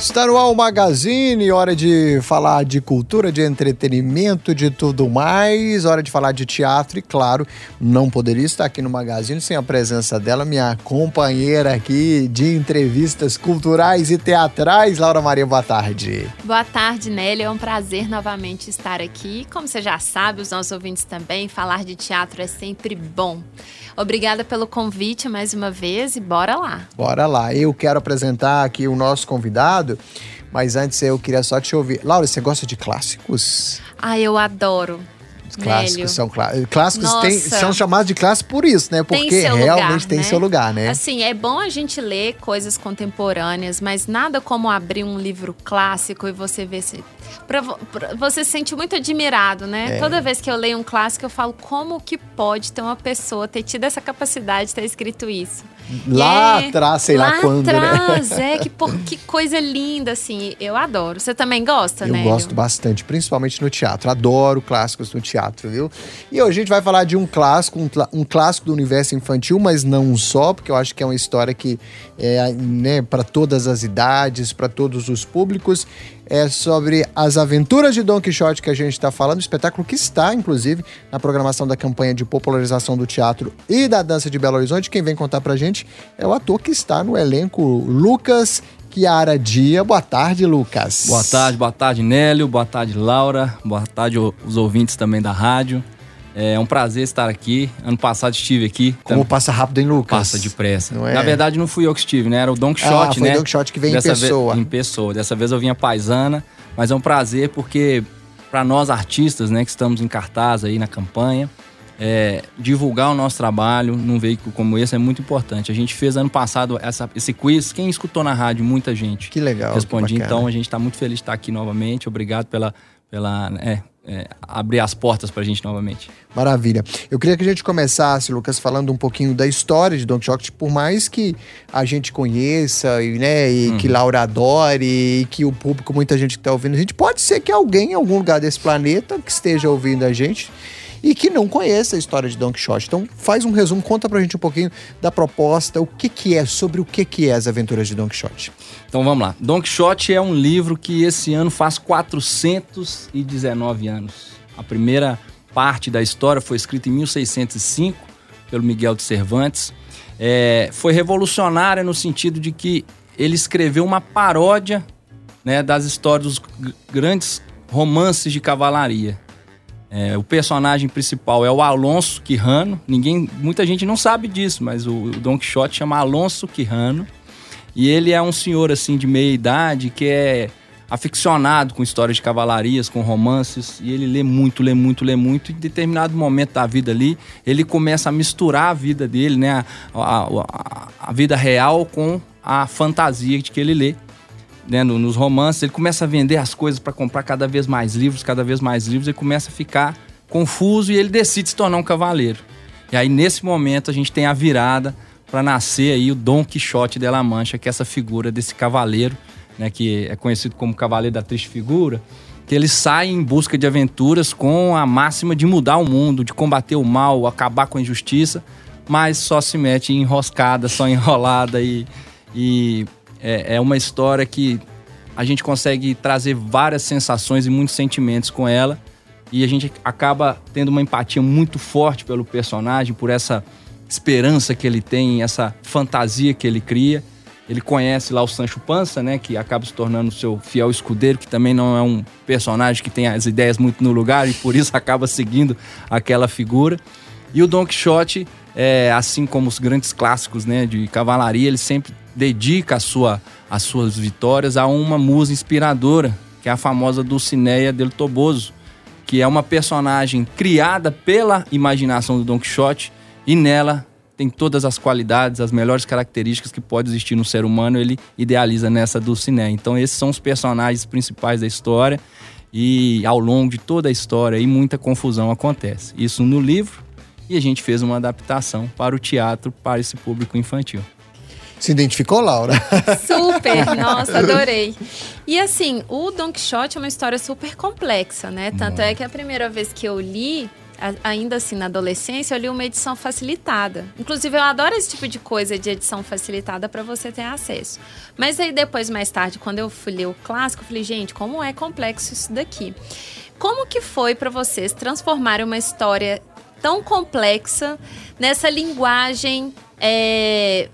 Está no o Magazine, hora de falar de cultura, de entretenimento, de tudo mais, hora de falar de teatro e, claro, não poderia estar aqui no Magazine sem a presença dela, minha companheira aqui de entrevistas culturais e teatrais, Laura Maria, boa tarde. Boa tarde, Nelly, é um prazer novamente estar aqui. Como você já sabe, os nossos ouvintes também, falar de teatro é sempre bom. Obrigada pelo convite mais uma vez e bora lá. Bora lá. Eu quero apresentar aqui o nosso convidado, mas antes eu queria só te ouvir. Laura, você gosta de clássicos? Ah, eu adoro. Os clássicos são clássicos. Clássicos tem, são chamados de clássicos por isso, né? Porque realmente lugar, tem né? seu lugar, né? Assim, é bom a gente ler coisas contemporâneas, mas nada como abrir um livro clássico e você ver se pra, pra, você se sente muito admirado, né? É. Toda vez que eu leio um clássico, eu falo como que pode ter uma pessoa ter tido essa capacidade de ter escrito isso. Lá é, atrás, sei lá, lá quando, né? atrás, né? é, que, por, que coisa linda, assim. Eu adoro. Você também gosta, né? Eu gosto bastante, principalmente no teatro. Adoro clássicos no teatro, viu? E hoje a gente vai falar de um clássico, um, um clássico do universo infantil, mas não só, porque eu acho que é uma história que é né, para todas as idades, para todos os públicos é sobre as aventuras de Don Quixote que a gente está falando, espetáculo que está, inclusive, na programação da campanha de popularização do teatro e da dança de Belo Horizonte. Quem vem contar pra gente é o ator que está no elenco, Lucas Kiara Dia. Boa tarde, Lucas. Boa tarde, boa tarde, Nélio. Boa tarde, Laura. Boa tarde, os ouvintes também da rádio. É um prazer estar aqui. Ano passado estive aqui. Como passa rápido, hein, Lucas? Passa depressa. É? Na verdade, não fui eu que estive, né? Era o Don Quixote, ah, foi né? o Don Quixote que vem Dessa em pessoa. Vez, em pessoa. Dessa vez eu vinha paisana, mas é um prazer porque para nós artistas, né, que estamos em cartaz aí na campanha, é, divulgar o nosso trabalho num veículo como esse é muito importante. A gente fez ano passado essa, esse quiz. Quem escutou na rádio? Muita gente. Que legal. Respondi. Que então a gente está muito feliz de estar aqui novamente. Obrigado pela, pela é, é, abrir as portas para a gente novamente. Maravilha. Eu queria que a gente começasse, Lucas, falando um pouquinho da história de Don Quixote, por mais que a gente conheça, e, né, e uhum. que Laura adore, e que o público, muita gente que está ouvindo, a gente pode ser que alguém em algum lugar desse planeta que esteja ouvindo a gente e que não conheça a história de Don Quixote. Então, faz um resumo, conta pra gente um pouquinho da proposta, o que que é, sobre o que que é as aventuras de Don Quixote. Então, vamos lá. Don Quixote é um livro que esse ano faz 419 anos. A primeira parte da história foi escrita em 1605 pelo Miguel de Cervantes. É, foi revolucionária no sentido de que ele escreveu uma paródia né, das histórias dos grandes romances de cavalaria. É, o personagem principal é o Alonso Quirrano. Ninguém, muita gente não sabe disso, mas o, o Don Quixote chama Alonso Quirrano. E ele é um senhor assim de meia idade que é aficionado com histórias de cavalarias, com romances, e ele lê muito, lê muito, lê muito. E em determinado momento da vida ali, ele começa a misturar a vida dele, né, a, a, a vida real com a fantasia de que ele lê né, nos romances, ele começa a vender as coisas para comprar cada vez mais livros, cada vez mais livros, ele começa a ficar confuso e ele decide se tornar um cavaleiro. E aí, nesse momento, a gente tem a virada para nascer aí o Dom Quixote de La Mancha, que é essa figura desse cavaleiro, né, que é conhecido como Cavaleiro da Triste Figura, que ele sai em busca de aventuras com a máxima de mudar o mundo, de combater o mal, acabar com a injustiça, mas só se mete em enroscada, só enrolada e, e é, é uma história que a gente consegue trazer várias sensações e muitos sentimentos com ela. E a gente acaba tendo uma empatia muito forte pelo personagem, por essa esperança que ele tem, essa fantasia que ele cria. Ele conhece lá o Sancho Panza, né, que acaba se tornando seu fiel escudeiro, que também não é um personagem que tem as ideias muito no lugar e por isso acaba seguindo aquela figura. E o Don Quixote, é, assim como os grandes clássicos né, de cavalaria, ele sempre dedica a sua, as suas vitórias a uma musa inspiradora, que é a famosa Dulcinea del Toboso, que é uma personagem criada pela imaginação do Don Quixote e nela tem todas as qualidades, as melhores características que pode existir no ser humano, ele idealiza nessa Dulcinea. Então esses são os personagens principais da história e ao longo de toda a história e muita confusão acontece. Isso no livro e a gente fez uma adaptação para o teatro para esse público infantil. Se identificou, Laura? Super, nossa, adorei. E assim, o Don Quixote é uma história super complexa, né? Tanto é que a primeira vez que eu li, ainda assim na adolescência, eu li uma edição facilitada. Inclusive, eu adoro esse tipo de coisa de edição facilitada para você ter acesso. Mas aí depois, mais tarde, quando eu fui ler o clássico, eu falei, gente, como é complexo isso daqui. Como que foi para vocês transformar uma história tão complexa nessa linguagem é,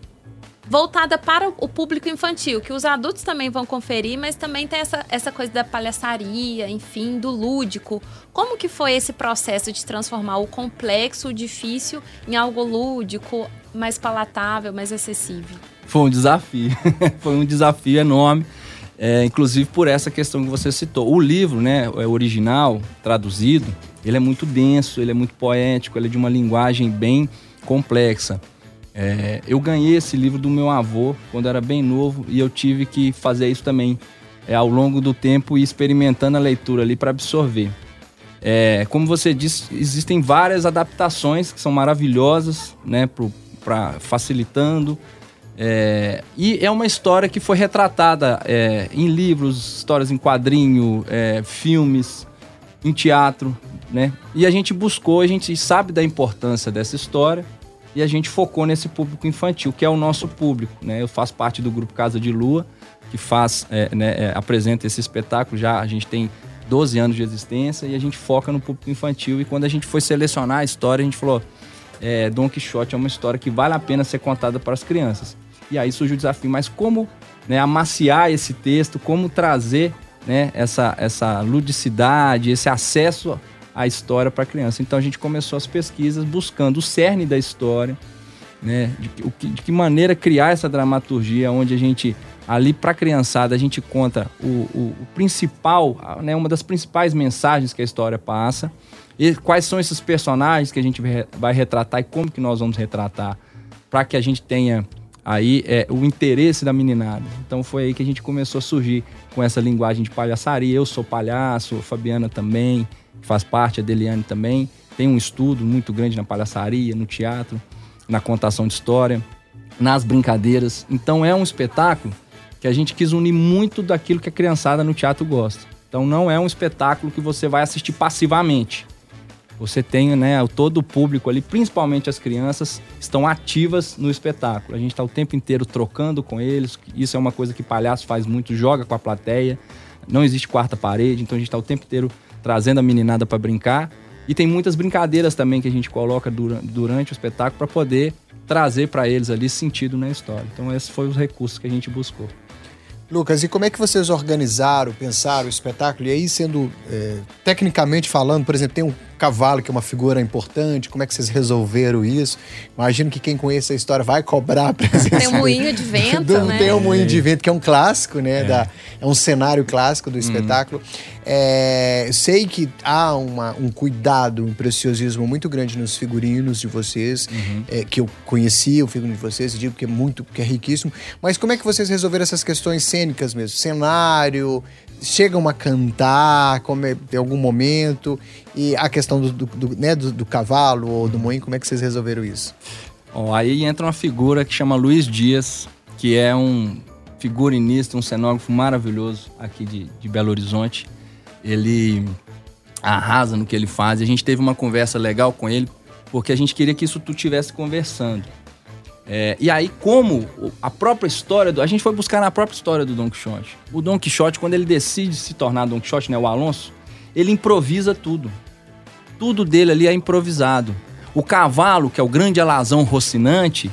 voltada para o público infantil, que os adultos também vão conferir, mas também tem essa, essa coisa da palhaçaria, enfim, do lúdico. Como que foi esse processo de transformar o complexo, o difícil, em algo lúdico, mais palatável, mais acessível? Foi um desafio, foi um desafio enorme, é, inclusive por essa questão que você citou. O livro, né, é original, traduzido, ele é muito denso, ele é muito poético, ele é de uma linguagem bem complexa. É, eu ganhei esse livro do meu avô quando era bem novo e eu tive que fazer isso também é, ao longo do tempo e experimentando a leitura ali para absorver. É, como você disse, existem várias adaptações que são maravilhosas, né, para facilitando. É, e é uma história que foi retratada é, em livros, histórias em quadrinho, é, filmes, em teatro, né? E a gente buscou, a gente sabe da importância dessa história e a gente focou nesse público infantil, que é o nosso público. Né? Eu faço parte do grupo Casa de Lua, que faz, é, né, é, apresenta esse espetáculo já, a gente tem 12 anos de existência e a gente foca no público infantil. E quando a gente foi selecionar a história, a gente falou: é, Dom Quixote é uma história que vale a pena ser contada para as crianças. E aí surge o desafio, mas como né, amaciar esse texto, como trazer né, essa, essa ludicidade, esse acesso a história para a criança. Então a gente começou as pesquisas buscando o cerne da história, né? De, de, de que maneira criar essa dramaturgia, onde a gente, ali para a criançada, a gente conta o, o, o, principal, né? uma das principais mensagens que a história passa. E quais são esses personagens que a gente vai retratar e como que nós vamos retratar para que a gente tenha aí é, o interesse da meninada. Então foi aí que a gente começou a surgir com essa linguagem de palhaçaria. Eu sou palhaço, a Fabiana também faz parte, a Deliane também, tem um estudo muito grande na palhaçaria, no teatro, na contação de história, nas brincadeiras. Então é um espetáculo que a gente quis unir muito daquilo que a criançada no teatro gosta. Então não é um espetáculo que você vai assistir passivamente. Você tem, né, todo o público ali, principalmente as crianças, estão ativas no espetáculo. A gente está o tempo inteiro trocando com eles. Isso é uma coisa que palhaço faz muito, joga com a plateia. Não existe quarta parede, então a gente está o tempo inteiro trazendo a meninada para brincar. E tem muitas brincadeiras também que a gente coloca durante o espetáculo para poder trazer para eles ali sentido na história. Então, esses foram os recursos que a gente buscou. Lucas, e como é que vocês organizaram, pensaram o espetáculo? E aí, sendo é, tecnicamente falando, por exemplo, tem um cavalo que é uma figura importante, como é que vocês resolveram isso? Imagino que quem conhece a história vai cobrar a presença. Tem um moinho de vento, do, né? Tem um moinho de vento, que é um clássico, né? É, da, é um cenário clássico do espetáculo. Uhum. É, sei que há uma, um cuidado, um preciosismo muito grande nos figurinos de vocês, uhum. é, que eu conheci o figurino de vocês, e digo que é muito, que é riquíssimo. Mas como é que vocês resolveram essas questões cênicas mesmo? Cenário, chegam a cantar como é, em algum momento? E a questão do, do, do né, do, do, cavalo ou do moinho, como é que vocês resolveram isso? Bom, aí entra uma figura que chama Luiz Dias, que é um figurinista, um cenógrafo maravilhoso aqui de, de Belo Horizonte ele arrasa no que ele faz. A gente teve uma conversa legal com ele, porque a gente queria que isso tu tivesse conversando. É, e aí, como a própria história do. A gente foi buscar na própria história do Don Quixote. O Don Quixote, quando ele decide se tornar Don Quixote, né, o Alonso, ele improvisa tudo. Tudo dele ali é improvisado. O cavalo, que é o grande alazão rocinante,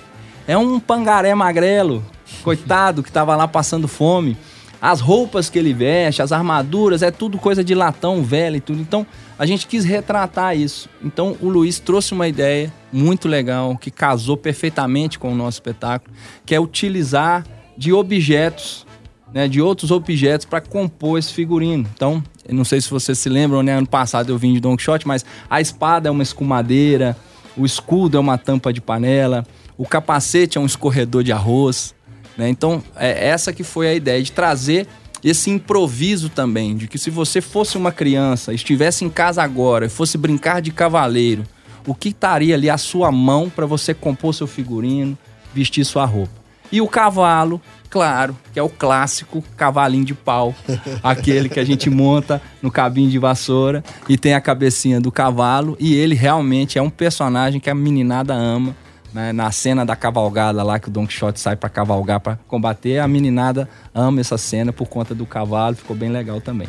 é um pangaré magrelo, coitado, que estava lá passando fome. As roupas que ele veste, as armaduras, é tudo coisa de latão velho e tudo. Então, a gente quis retratar isso. Então, o Luiz trouxe uma ideia muito legal, que casou perfeitamente com o nosso espetáculo, que é utilizar de objetos, né, de outros objetos para compor esse figurino. Então, não sei se vocês se lembram, né, ano passado eu vim de Don Quixote, mas a espada é uma escumadeira, o escudo é uma tampa de panela, o capacete é um escorredor de arroz, né? Então, é essa que foi a ideia, de trazer esse improviso também, de que se você fosse uma criança, estivesse em casa agora e fosse brincar de cavaleiro, o que estaria ali à sua mão para você compor seu figurino, vestir sua roupa? E o cavalo, claro, que é o clássico cavalinho de pau, aquele que a gente monta no cabinho de vassoura e tem a cabecinha do cavalo. E ele realmente é um personagem que a meninada ama. Né? Na cena da cavalgada lá, que o Don Quixote sai para cavalgar, para combater, a meninada ama essa cena por conta do cavalo, ficou bem legal também.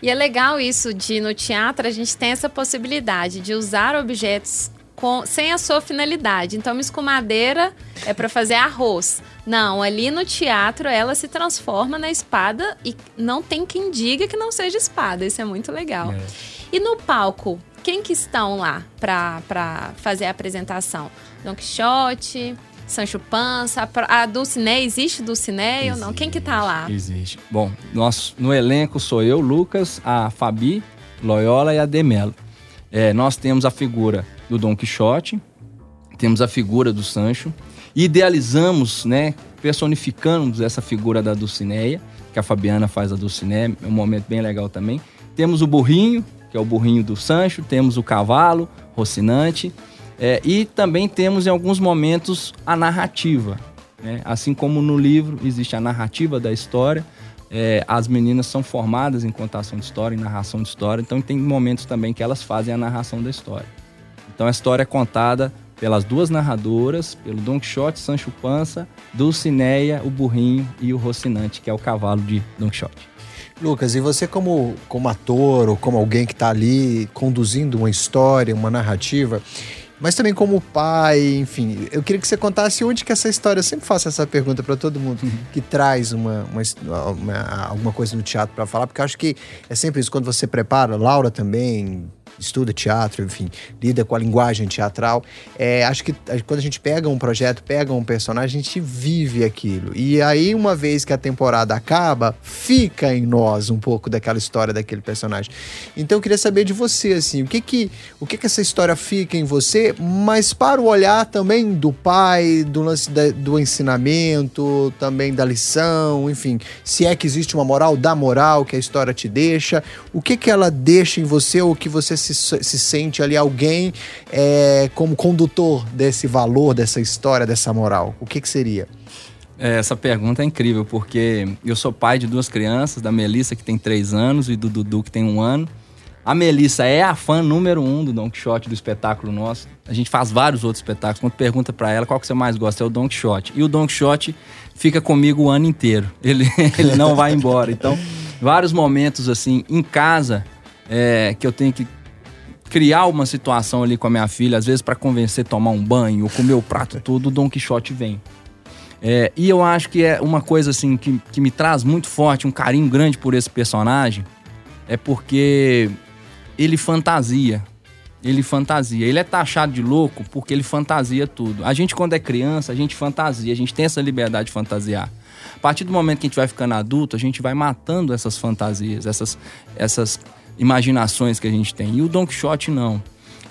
E é legal isso de no teatro a gente tem essa possibilidade de usar objetos com, sem a sua finalidade. Então, uma escumadeira é para fazer arroz. Não, ali no teatro ela se transforma na espada e não tem quem diga que não seja espada. Isso é muito legal. É. E no palco, quem que estão lá para fazer a apresentação? Don Quixote, Sancho Panza, a Dulcinea, existe Dulcinea ou não? Quem que tá lá? Existe. Bom, nós, no elenco sou eu, Lucas, a Fabi, Loyola e a Demelo. É, nós temos a figura do Don Quixote, temos a figura do Sancho, idealizamos, né, personificamos essa figura da Dulcineia, que a Fabiana faz a Dulcineia, é um momento bem legal também. Temos o burrinho, que é o burrinho do Sancho, temos o cavalo, Rocinante, é, e também temos em alguns momentos a narrativa. Né? Assim como no livro existe a narrativa da história, é, as meninas são formadas em contação de história, em narração de história, então tem momentos também que elas fazem a narração da história. Então a história é contada pelas duas narradoras, pelo Don Quixote, Sancho Panza, Dulcineia, o burrinho e o Rocinante, que é o cavalo de Don Quixote. Lucas, e você como, como ator ou como alguém que está ali conduzindo uma história, uma narrativa, mas também como pai, enfim, eu queria que você contasse onde que essa história, eu sempre faço essa pergunta para todo mundo uhum. que traz uma, uma, uma, alguma coisa no teatro para falar, porque eu acho que é sempre isso, quando você prepara, Laura também, estuda teatro, enfim, lida com a linguagem teatral. É, acho que quando a gente pega um projeto, pega um personagem, a gente vive aquilo. E aí, uma vez que a temporada acaba, fica em nós um pouco daquela história daquele personagem. Então eu queria saber de você, assim, o que que, o que, que essa história fica em você, mas para o olhar também do pai, do lance da, do ensinamento, também da lição, enfim, se é que existe uma moral, da moral que a história te deixa, o que que ela deixa em você ou que você se se, se sente ali alguém é, como condutor desse valor, dessa história, dessa moral? O que, que seria? É, essa pergunta é incrível, porque eu sou pai de duas crianças, da Melissa, que tem três anos, e do Dudu, que tem um ano. A Melissa é a fã número um do Don Quixote, do espetáculo nosso. A gente faz vários outros espetáculos. Quando pergunta para ela qual que você mais gosta, é o Don Quixote. E o Don Quixote fica comigo o ano inteiro. Ele, ele não vai embora. Então, vários momentos assim, em casa, é, que eu tenho que criar uma situação ali com a minha filha, às vezes para convencer a tomar um banho ou comer o prato todo, o Don Quixote vem. É, e eu acho que é uma coisa assim que, que me traz muito forte, um carinho grande por esse personagem, é porque ele fantasia. Ele fantasia. Ele é taxado de louco porque ele fantasia tudo. A gente, quando é criança, a gente fantasia, a gente tem essa liberdade de fantasiar. A partir do momento que a gente vai ficando adulto, a gente vai matando essas fantasias, essas, essas imaginações que a gente tem. E o Don Quixote não.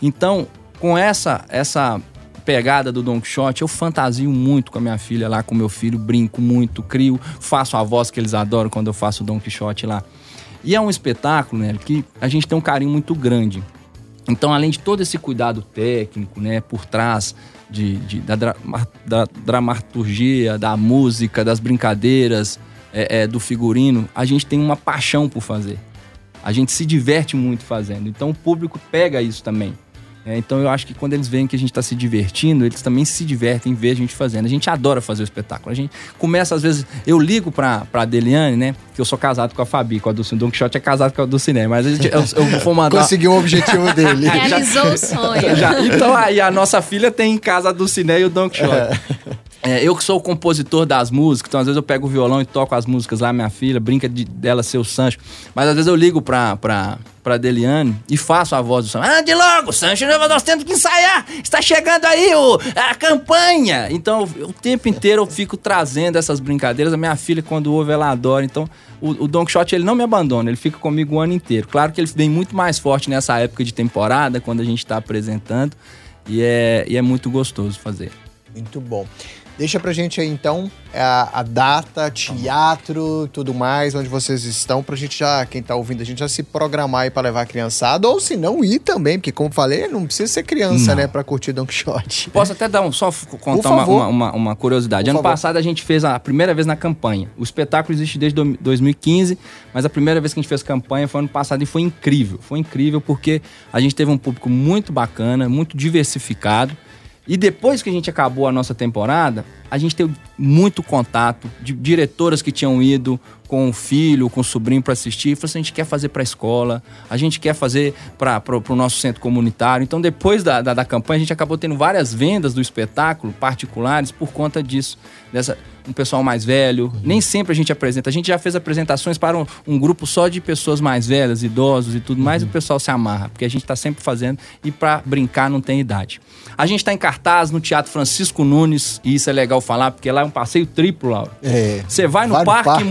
Então, com essa essa pegada do Don Quixote, eu fantasio muito com a minha filha lá, com meu filho, brinco muito, crio, faço a voz que eles adoram quando eu faço o Don Quixote lá. E é um espetáculo, né, que a gente tem um carinho muito grande. Então, além de todo esse cuidado técnico, né, por trás de, de da, dra, da, dramaturgia, da música, das brincadeiras, é, é, do figurino, a gente tem uma paixão por fazer. A gente se diverte muito fazendo. Então o público pega isso também. É, então eu acho que quando eles veem que a gente está se divertindo, eles também se divertem em ver a gente fazendo. A gente adora fazer o espetáculo. A gente começa, às vezes, eu ligo pra, pra Deliane, né? Que eu sou casado com a Fabi, com a Dulcine. Don Quixote é casado com a Dulcine, mas a gente, eu, eu vou mandar. Conseguiu o objetivo dele. Realizou o sonho. Já, então aí a nossa filha tem em casa a Dulcine e o Don Quixote. É. É, eu que sou o compositor das músicas, então às vezes eu pego o violão e toco as músicas lá, minha filha, brinca de, dela ser o Sancho. Mas às vezes eu ligo pra, pra, pra Deliane e faço a voz do Sancho. Ah, de logo, Sancho, nós temos que ensaiar, está chegando aí o, a campanha. Então o tempo inteiro eu fico trazendo essas brincadeiras. A minha filha, quando ouve, ela adora. Então o, o Don Quixote, ele não me abandona, ele fica comigo o ano inteiro. Claro que ele vem muito mais forte nessa época de temporada, quando a gente está apresentando. E é, e é muito gostoso fazer. Muito bom. Deixa pra gente aí então a, a data, teatro, tudo mais, onde vocês estão, pra gente já, quem tá ouvindo, a gente já se programar aí pra levar a criançada, ou se não ir também, porque como falei, não precisa ser criança, Não. né, pra curtir Don Quixote. Posso até dar um, só contar uma, uma, uma- uma curiosidade. Por ano favor. passado a gente fez a primeira vez na campanha. O espetáculo existe desde do- 2015, mas a primeira vez que a gente fez campanha foi ano passado e foi incrível. Foi incrível porque a gente teve um público muito bacana, muito diversificado. E depois que a gente acabou a nossa temporada, a gente teve muito contato de diretoras que tinham ido com o filho, com o sobrinho para assistir. E falou assim, a gente quer fazer para a escola, a gente quer fazer para o nosso centro comunitário. Então, depois da, da, da campanha, a gente acabou tendo várias vendas do espetáculo particulares por conta disso. Dessa, um pessoal mais velho. Nem sempre a gente apresenta. A gente já fez apresentações para um, um grupo só de pessoas mais velhas, idosos e tudo mais, e o pessoal se amarra, porque a gente está sempre fazendo e para brincar não tem idade. A gente está em cartaz no Teatro Francisco Nunes, e isso é legal falar, porque lá é um passeio triplo, Laura. É. Você vai no Vai no parque, parque.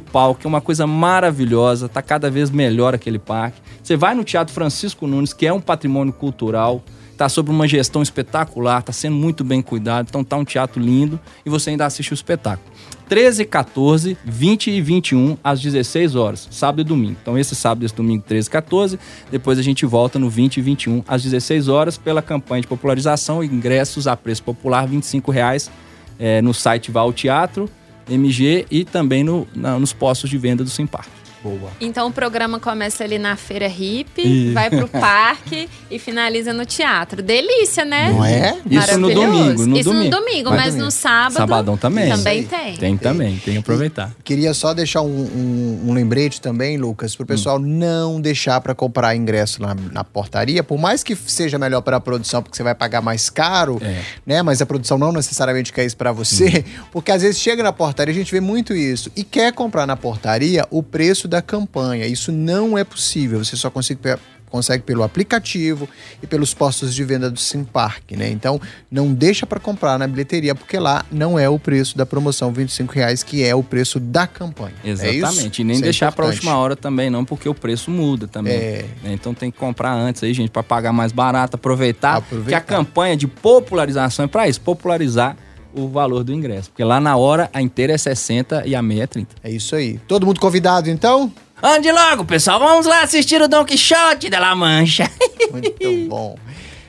Municipal, que é uma coisa maravilhosa, tá cada vez melhor aquele parque. Você vai no Teatro Francisco Nunes, que é um patrimônio cultural, tá sob uma gestão espetacular, tá sendo muito bem cuidado, então tá um teatro lindo e você ainda assiste o espetáculo. 13, 14, 20 e 21 às 16 horas, sábado e domingo. Então esse sábado e esse domingo 13 e 14, depois a gente volta no 20 e 21 às 16 horas pela campanha de popularização, ingressos a preço popular 25 reais é, no site Val Teatro, MG e também no, na- nos postos de venda do Simpar. Boa. Então o programa começa ali na feira hippie, Ih. vai pro parque e finaliza no teatro. Delícia, né? Não é? Isso no Maravilhoso. domingo, no Isso domingo. no domingo, Vai mas domingo. no sábado Sabadão também. também tem. Tem também, tem que aproveitar. Queria só deixar um, um- um lembrete também, Lucas, pro pessoal não deixar para comprar ingresso na, na portaria, por mais que seja melhor para a produção, porque você vai pagar mais caro, É. né? Mas a produção não necessariamente quer isso para você, porque às vezes chega na portaria, a gente vê muito isso, e quer comprar na portaria o preço da campanha. Isso não é possível, você só consegue consegue pelo aplicativo e pelos postos de venda do Simpark, né? Então, não deixa para comprar na bilheteria, porque lá não é o preço da promoção 25 reais, que é o preço da campanha. É? Exatamente. e nem Isso é deixar para a última hora também, não, porque o preço muda também. É. né? Então tem que comprar antes aí, gente, para pagar mais barato, aproveitar, Aproveitar. que a campanha de popularização é para isso, popularizar o valor do ingresso. Porque lá na hora a inteira é 60 e a meia é 30. É isso aí. Todo mundo convidado, então? Ande logo, pessoal, vamos lá assistir o Don Quixote da La Mancha. Muito bom.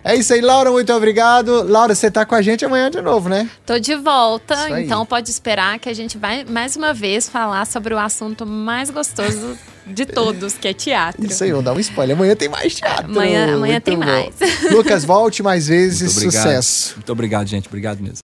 É isso aí, Laura, muito obrigado. Laura, você tá com a gente amanhã de novo, né? Tô de volta, então pode esperar que a gente vai mais uma vez falar sobre o assunto mais gostoso de todos, que é teatro. Isso aí, vou dar um spoiler. Amanhã tem mais teatro. Amanhã- amanhã Muito tem bom. mais. Lucas, volte mais vezes. Muito obrigado. Sucesso. Muito obrigado, gente. Obrigado mesmo.